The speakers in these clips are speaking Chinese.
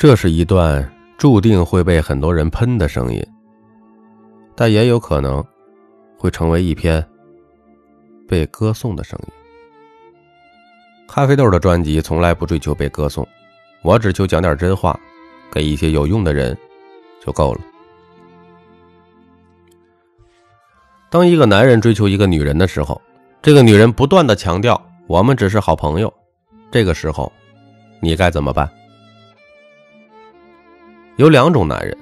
这是一段注定会被很多人喷的声音，但也有可能会成为一篇被歌颂的声音。咖啡豆的专辑从来不追求被歌颂，我只求讲点真话，给一些有用的人就够了。当一个男人追求一个女人的时候，这个女人不断的强调我们只是好朋友，这个时候，你该怎么办？有两种男人，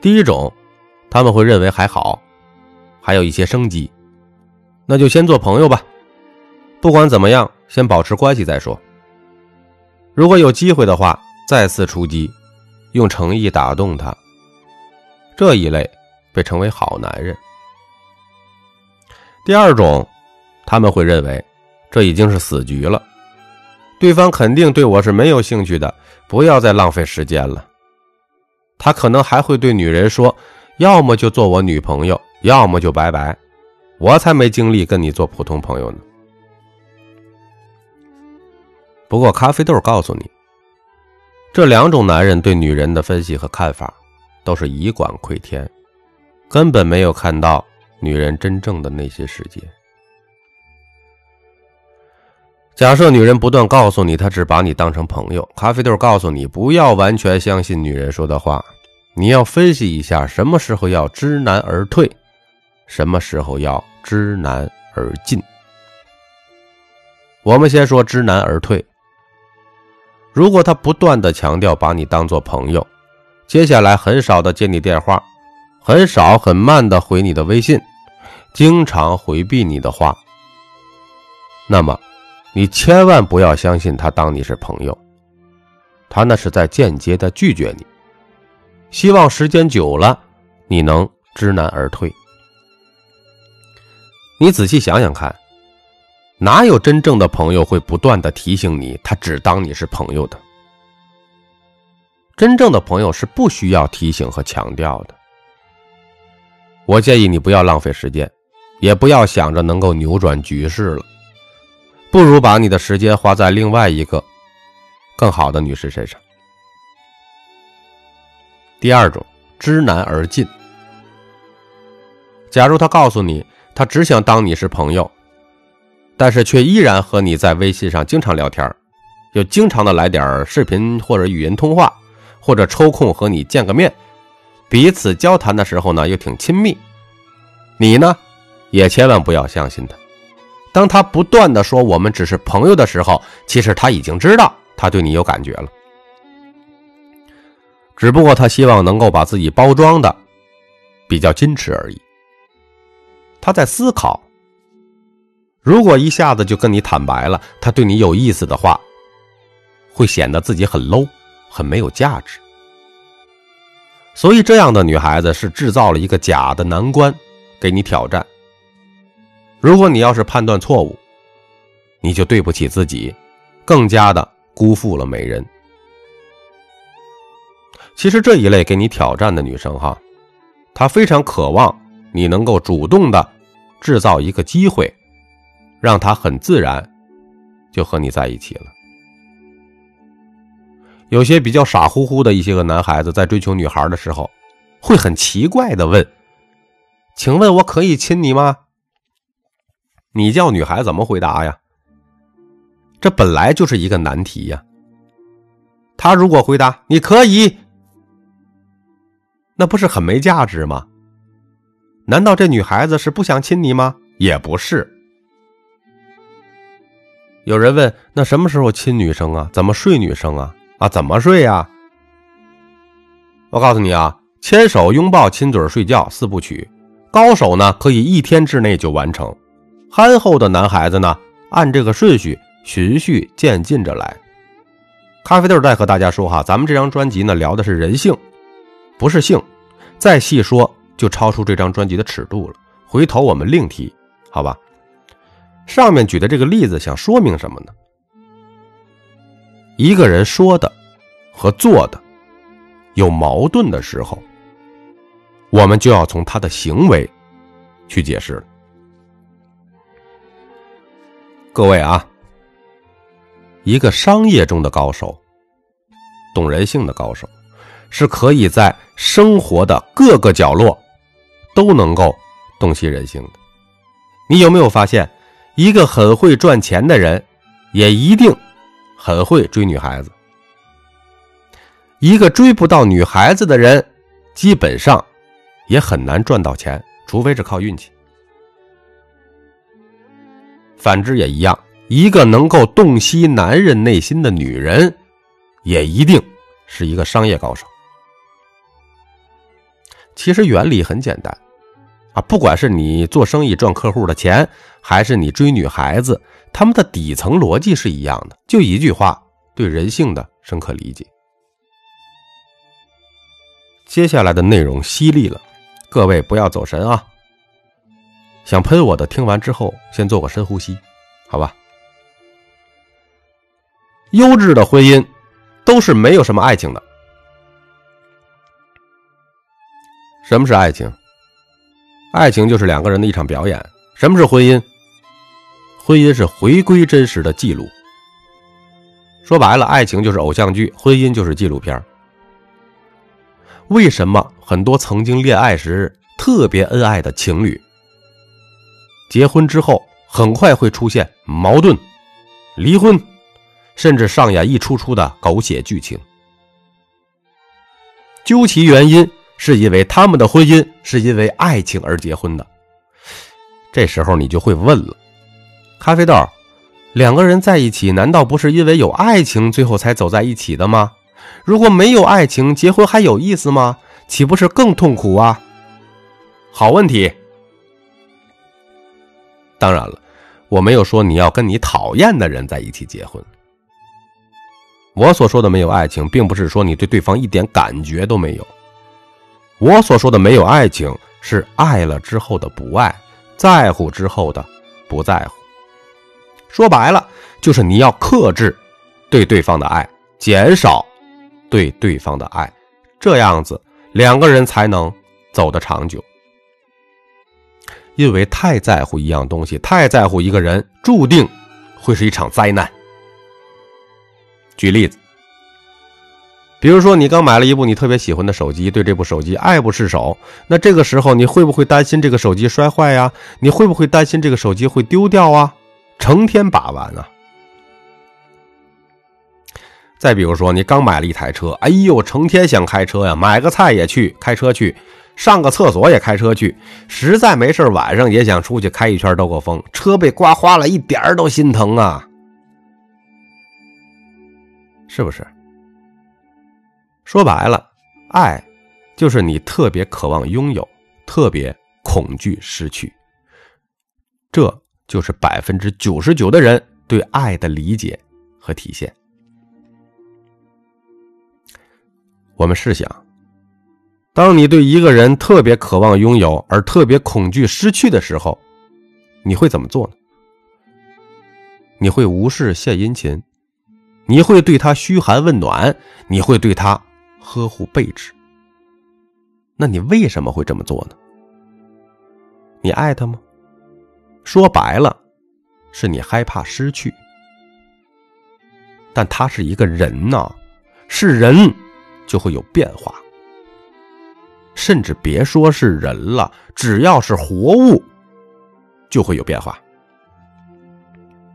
第一种，他们会认为还好，还有一些生机，那就先做朋友吧，不管怎么样，先保持关系再说。如果有机会的话，再次出击，用诚意打动他。这一类被称为好男人。第二种，他们会认为这已经是死局了，对方肯定对我是没有兴趣的，不要再浪费时间了。他可能还会对女人说：“要么就做我女朋友，要么就拜拜。”我才没精力跟你做普通朋友呢。不过，咖啡豆告诉你，这两种男人对女人的分析和看法都是以管窥天，根本没有看到。女人真正的内心世界。假设女人不断告诉你，她只把你当成朋友。咖啡豆告诉你，不要完全相信女人说的话，你要分析一下，什么时候要知难而退，什么时候要知难而进。我们先说知难而退。如果他不断的强调把你当做朋友，接下来很少的接你电话。很少很慢的回你的微信，经常回避你的话，那么你千万不要相信他当你是朋友，他那是在间接的拒绝你。希望时间久了，你能知难而退。你仔细想想看，哪有真正的朋友会不断的提醒你，他只当你是朋友的？真正的朋友是不需要提醒和强调的。我建议你不要浪费时间，也不要想着能够扭转局势了，不如把你的时间花在另外一个更好的女士身上。第二种，知难而进。假如他告诉你，他只想当你是朋友，但是却依然和你在微信上经常聊天，又经常的来点视频或者语音通话，或者抽空和你见个面。彼此交谈的时候呢，又挺亲密。你呢，也千万不要相信他。当他不断的说我们只是朋友的时候，其实他已经知道他对你有感觉了。只不过他希望能够把自己包装的比较矜持而已。他在思考，如果一下子就跟你坦白了，他对你有意思的话，会显得自己很 low，很没有价值。所以，这样的女孩子是制造了一个假的难关，给你挑战。如果你要是判断错误，你就对不起自己，更加的辜负了美人。其实这一类给你挑战的女生，哈，她非常渴望你能够主动的制造一个机会，让她很自然就和你在一起了。有些比较傻乎乎的一些个男孩子在追求女孩的时候，会很奇怪的问：“请问我可以亲你吗？”你叫女孩怎么回答呀？这本来就是一个难题呀。他如果回答“你可以”，那不是很没价值吗？难道这女孩子是不想亲你吗？也不是。有人问：“那什么时候亲女生啊？怎么睡女生啊？”啊，怎么睡呀？我告诉你啊，牵手、拥抱、亲嘴、睡觉四部曲，高手呢可以一天之内就完成，憨厚的男孩子呢按这个顺序循序渐进着来。咖啡豆再和大家说哈，咱们这张专辑呢聊的是人性，不是性，再细说就超出这张专辑的尺度了，回头我们另提，好吧？上面举的这个例子想说明什么呢？一个人说的和做的有矛盾的时候，我们就要从他的行为去解释了。各位啊，一个商业中的高手懂人性的高手，是可以在生活的各个角落都能够洞悉人性的。你有没有发现，一个很会赚钱的人，也一定很会追女孩子；一个追不到女孩子的人，基本上也很难赚到钱，除非是靠运气。反之也一样，一个能够洞悉男人内心的女人，也一定是一个商业高手。其实原理很简单，啊，不管是你做生意赚客户的钱，还是你追女孩子，他们的底层逻辑是一样的，就一句话：对人性的深刻理解。接下来的内容犀利了，各位不要走神啊。想喷我的，听完之后先做个深呼吸，好吧？优质的婚姻都是没有什么爱情的。什么是爱情？爱情就是两个人的一场表演。什么是婚姻？婚姻是回归真实的记录。说白了，爱情就是偶像剧，婚姻就是纪录片。为什么很多曾经恋爱时特别恩爱的情侣？结婚之后，很快会出现矛盾、离婚，甚至上演一出出的狗血剧情。究其原因，是因为他们的婚姻是因为爱情而结婚的。这时候你就会问了：咖啡豆，两个人在一起，难道不是因为有爱情最后才走在一起的吗？如果没有爱情，结婚还有意思吗？岂不是更痛苦啊？好问题。当然了，我没有说你要跟你讨厌的人在一起结婚。我所说的没有爱情，并不是说你对对方一点感觉都没有。我所说的没有爱情，是爱了之后的不爱，在乎之后的不在乎。说白了，就是你要克制对对方的爱，减少对对方的爱，这样子两个人才能走得长久。因为太在乎一样东西，太在乎一个人，注定会是一场灾难。举例子，比如说你刚买了一部你特别喜欢的手机，对这部手机爱不释手，那这个时候你会不会担心这个手机摔坏呀？你会不会担心这个手机会丢掉啊？成天把玩啊！再比如说，你刚买了一台车，哎呦，成天想开车呀，买个菜也去开车去。上个厕所也开车去，实在没事晚上也想出去开一圈兜个风。车被刮花了，一点儿都心疼啊，是不是？说白了，爱就是你特别渴望拥有，特别恐惧失去。这就是百分之九十九的人对爱的理解和体现。我们试想。当你对一个人特别渴望拥有，而特别恐惧失去的时候，你会怎么做呢？你会无事献殷勤，你会对他嘘寒问暖，你会对他呵护备至。那你为什么会这么做呢？你爱他吗？说白了，是你害怕失去。但他是一个人呐，是人就会有变化。甚至别说是人了，只要是活物，就会有变化。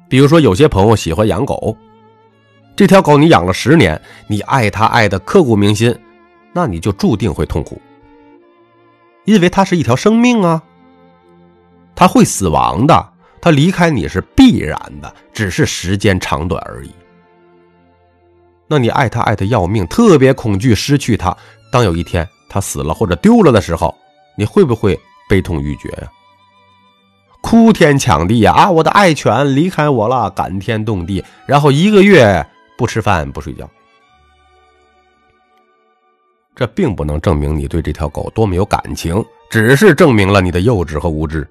比如说，有些朋友喜欢养狗，这条狗你养了十年，你爱它爱的刻骨铭心，那你就注定会痛苦，因为它是一条生命啊，它会死亡的，它离开你是必然的，只是时间长短而已。那你爱它爱的要命，特别恐惧失去它，当有一天。他死了或者丢了的时候，你会不会悲痛欲绝呀？哭天抢地呀！啊，我的爱犬离开我了，感天动地。然后一个月不吃饭不睡觉，这并不能证明你对这条狗多么有感情，只是证明了你的幼稚和无知。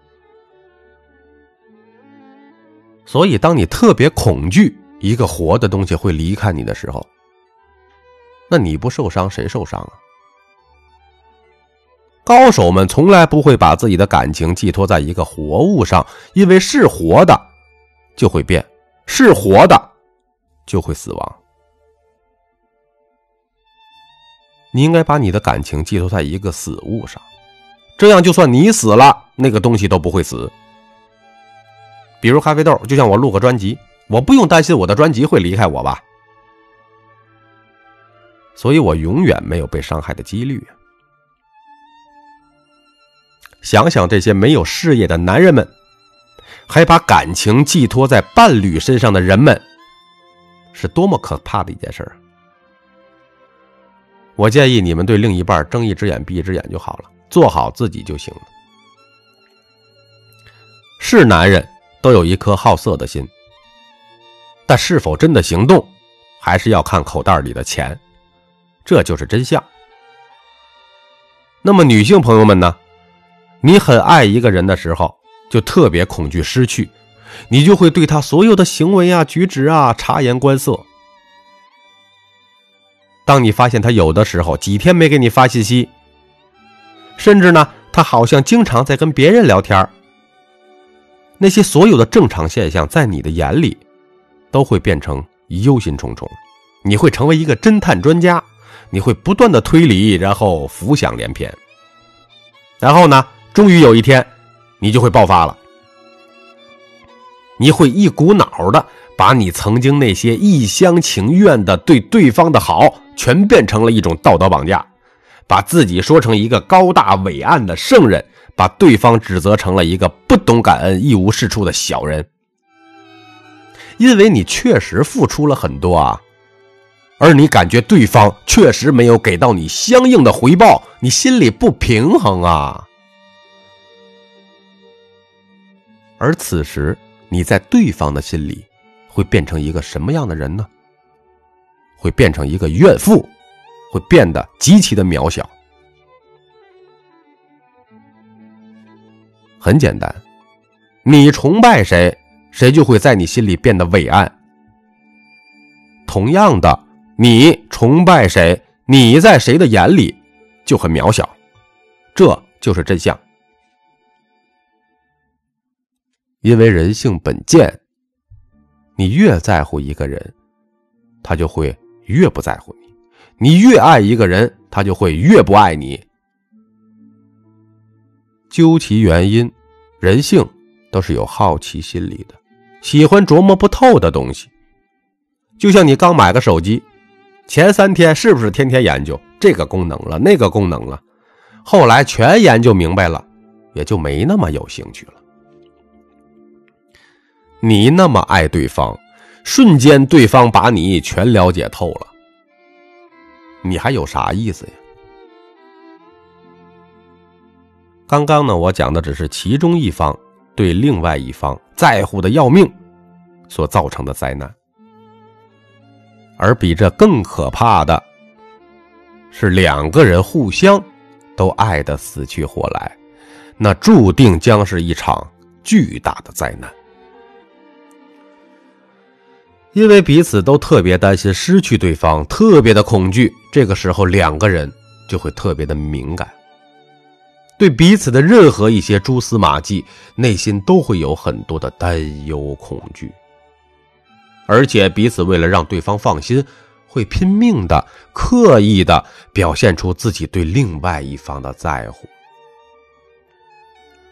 所以，当你特别恐惧一个活的东西会离开你的时候，那你不受伤谁受伤啊？高手们从来不会把自己的感情寄托在一个活物上，因为是活的就会变，是活的就会死亡。你应该把你的感情寄托在一个死物上，这样就算你死了，那个东西都不会死。比如咖啡豆，就像我录个专辑，我不用担心我的专辑会离开我吧，所以我永远没有被伤害的几率。想想这些没有事业的男人们，还把感情寄托在伴侣身上的人们，是多么可怕的一件事儿！我建议你们对另一半睁一只眼闭一只眼就好了，做好自己就行了。是男人都有一颗好色的心，但是否真的行动，还是要看口袋里的钱，这就是真相。那么女性朋友们呢？你很爱一个人的时候，就特别恐惧失去，你就会对他所有的行为啊、举止啊察言观色。当你发现他有的时候几天没给你发信息，甚至呢，他好像经常在跟别人聊天那些所有的正常现象，在你的眼里，都会变成忧心忡忡。你会成为一个侦探专家，你会不断的推理，然后浮想联翩，然后呢？终于有一天，你就会爆发了。你会一股脑的把你曾经那些一厢情愿的对对方的好，全变成了一种道德绑架，把自己说成一个高大伟岸的圣人，把对方指责成了一个不懂感恩、一无是处的小人。因为你确实付出了很多啊，而你感觉对方确实没有给到你相应的回报，你心里不平衡啊。而此时，你在对方的心里会变成一个什么样的人呢？会变成一个怨妇，会变得极其的渺小。很简单，你崇拜谁，谁就会在你心里变得伟岸。同样的，你崇拜谁，你在谁的眼里就很渺小，这就是真相。因为人性本贱，你越在乎一个人，他就会越不在乎你；你越爱一个人，他就会越不爱你。究其原因，人性都是有好奇心理的，喜欢琢磨不透的东西。就像你刚买个手机，前三天是不是天天研究这个功能了、那个功能了？后来全研究明白了，也就没那么有兴趣了。你那么爱对方，瞬间对方把你全了解透了，你还有啥意思呀？刚刚呢，我讲的只是其中一方对另外一方在乎的要命所造成的灾难，而比这更可怕的是两个人互相都爱得死去活来，那注定将是一场巨大的灾难。因为彼此都特别担心失去对方，特别的恐惧，这个时候两个人就会特别的敏感，对彼此的任何一些蛛丝马迹，内心都会有很多的担忧恐惧，而且彼此为了让对方放心，会拼命的、刻意的表现出自己对另外一方的在乎。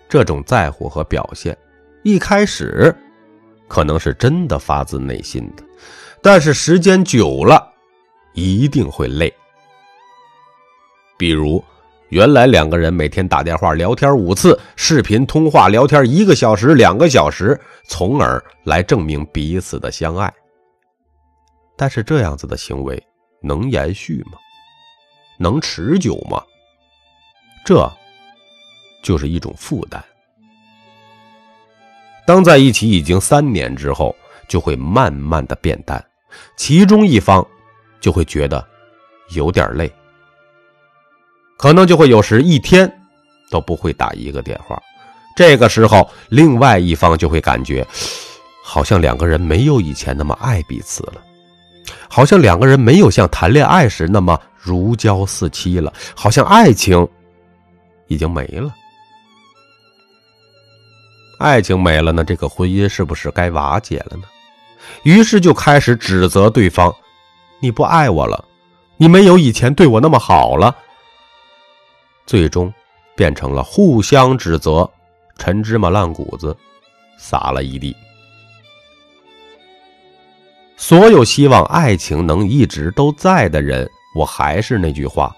这种在乎和表现，一开始。可能是真的发自内心的，但是时间久了，一定会累。比如，原来两个人每天打电话聊天五次，视频通话聊天一个小时、两个小时，从而来证明彼此的相爱。但是这样子的行为能延续吗？能持久吗？这，就是一种负担。当在一起已经三年之后，就会慢慢的变淡，其中一方就会觉得有点累，可能就会有时一天都不会打一个电话。这个时候，另外一方就会感觉好像两个人没有以前那么爱彼此了，好像两个人没有像谈恋爱时那么如胶似漆了，好像爱情已经没了。爱情没了，呢这个婚姻是不是该瓦解了呢？于是就开始指责对方：“你不爱我了，你没有以前对我那么好了。最终，变成了互相指责，陈芝麻烂谷子撒了一地。所有希望爱情能一直都在的人，我还是那句话，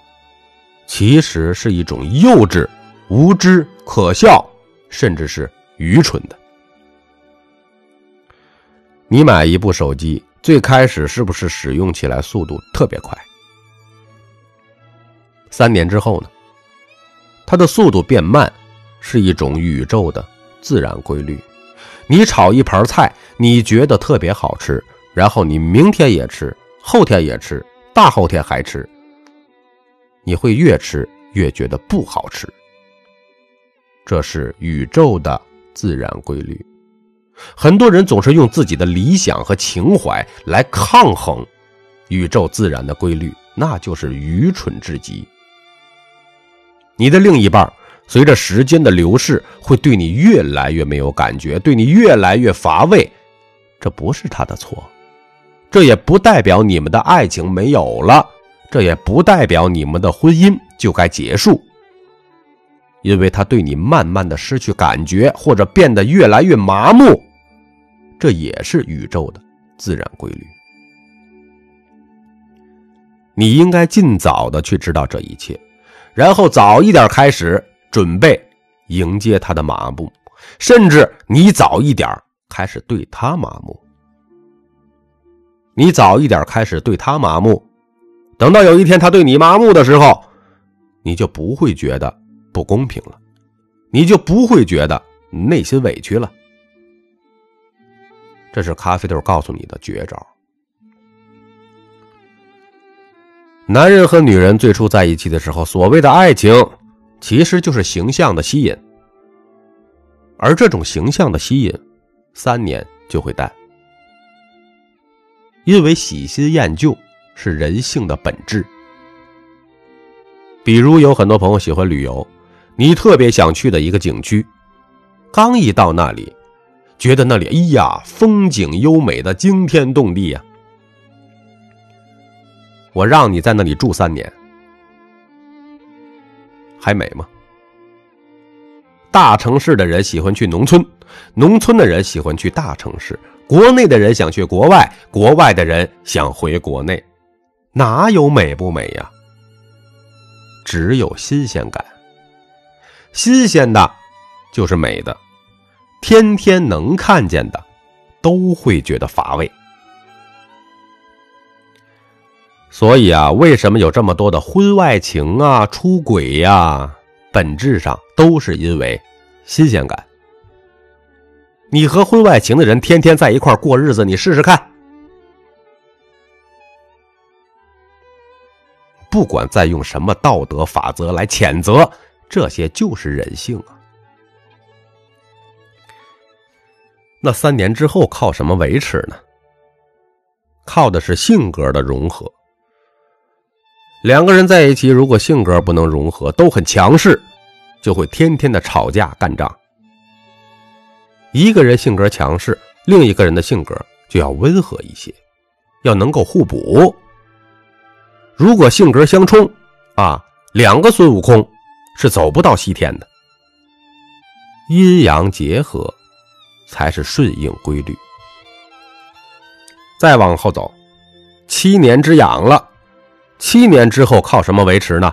其实是一种幼稚、无知、可笑，甚至是愚蠢的。你买一部手机，最开始是不是使用起来速度特别快？三年之后呢？它的速度变慢，是一种宇宙的自然规律。你炒一盘菜，你觉得特别好吃，然后你明天也吃，后天也吃，大后天还吃，你会越吃越觉得不好吃。这是宇宙的自然规律。很多人总是用自己的理想和情怀来抗衡宇宙自然的规律，那就是愚蠢至极。你的另一半随着时间的流逝，会对你越来越没有感觉，对你越来越乏味，这不是他的错，这也不代表你们的爱情没有了，这也不代表你们的婚姻就该结束。因为他对你慢慢的失去感觉，或者变得越来越麻木。这也是宇宙的自然规律，你应该尽早的去知道这一切，然后早一点开始准备迎接他的麻木，甚至你早一点开始对他麻木。你早一点开始对他麻木，等到有一天他对你麻木的时候，你就不会觉得不公平了，你就不会觉得内心委屈了。这是咖啡豆告诉你的绝招。男人和女人最初在一起的时候，所谓的爱情，其实就是形象的吸引，而这种形象的吸引，三年就会淡，因为喜新厌旧是人性的本质。比如有很多朋友喜欢旅游，你特别想去的一个景区，刚一到那里。觉得那里，哎呀，风景优美的惊天动地呀！我让你在那里住三年，还美吗？大城市的人喜欢去农村，农村的人喜欢去大城市，国内的人想去国外，国外的人想回国内，哪有美不美呀？只有新鲜感，新鲜的，就是美的。天天能看见的，都会觉得乏味。所以啊，为什么有这么多的婚外情啊、出轨呀？本质上都是因为新鲜感。你和婚外情的人天天在一块过日子，你试试看。不管再用什么道德法则来谴责，这些就是人性啊。那三年之后靠什么维持呢？靠的是性格的融合。两个人在一起，如果性格不能融合，都很强势，就会天天的吵架干仗。一个人性格强势，另一个人的性格就要温和一些，要能够互补。如果性格相冲，啊，两个孙悟空是走不到西天的。阴阳结合。才是顺应规律。再往后走，七年之痒了。七年之后靠什么维持呢？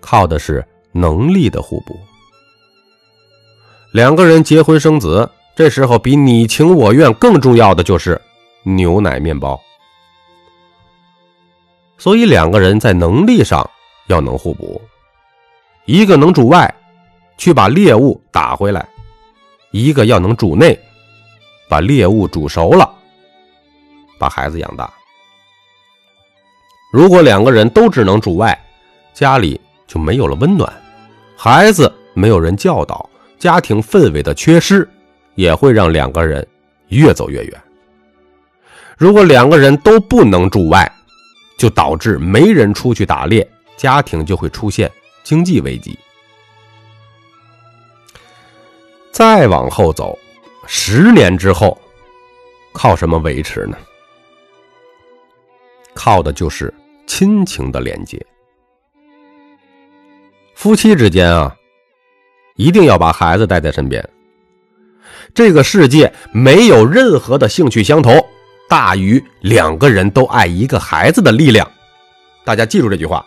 靠的是能力的互补。两个人结婚生子，这时候比你情我愿更重要的就是牛奶面包。所以两个人在能力上要能互补，一个能主外，去把猎物打回来。一个要能主内，把猎物煮熟了，把孩子养大。如果两个人都只能主外，家里就没有了温暖，孩子没有人教导，家庭氛围的缺失也会让两个人越走越远。如果两个人都不能主外，就导致没人出去打猎，家庭就会出现经济危机。再往后走，十年之后，靠什么维持呢？靠的就是亲情的连接。夫妻之间啊，一定要把孩子带在身边。这个世界没有任何的兴趣相投大于两个人都爱一个孩子的力量。大家记住这句话：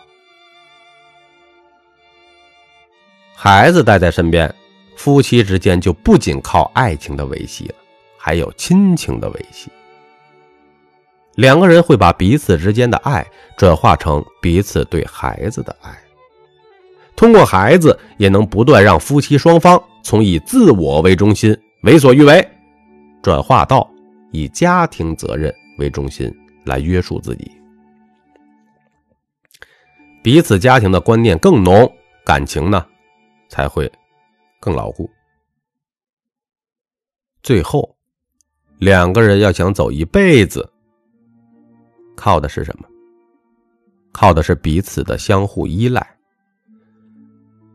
孩子带在身边，夫妻之间就不仅靠爱情的维系了，还有亲情的维系。两个人会把彼此之间的爱转化成彼此对孩子的爱。通过孩子，也能不断让夫妻双方从以自我为中心、为所欲为，转化到以家庭责任为中心来约束自己。彼此家庭的观念更浓，感情呢才会更牢固。最后，两个人要想走一辈子，靠的是什么？靠的是彼此的相互依赖。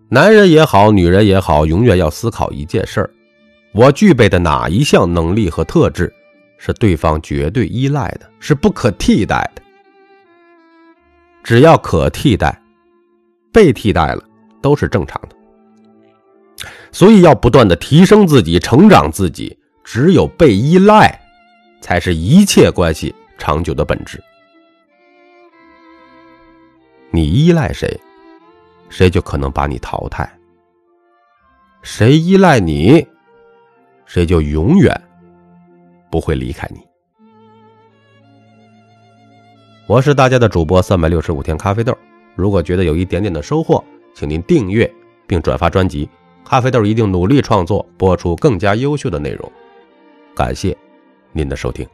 男人也好，女人也好，永远要思考一件事儿：我具备的哪一项能力和特质是对方绝对依赖的，是不可替代的？只要可替代，被替代了都是正常的。所以要不断的提升自己，成长自己。只有被依赖，才是一切关系长久的本质。你依赖谁？谁就可能把你淘汰。谁依赖你，谁就永远不会离开你。我是大家的主播三百六十五天咖啡豆。如果觉得有一点点的收获，请您订阅并转发专辑。咖啡豆一定努力创作，播出更加优秀的内容。感谢您的收听。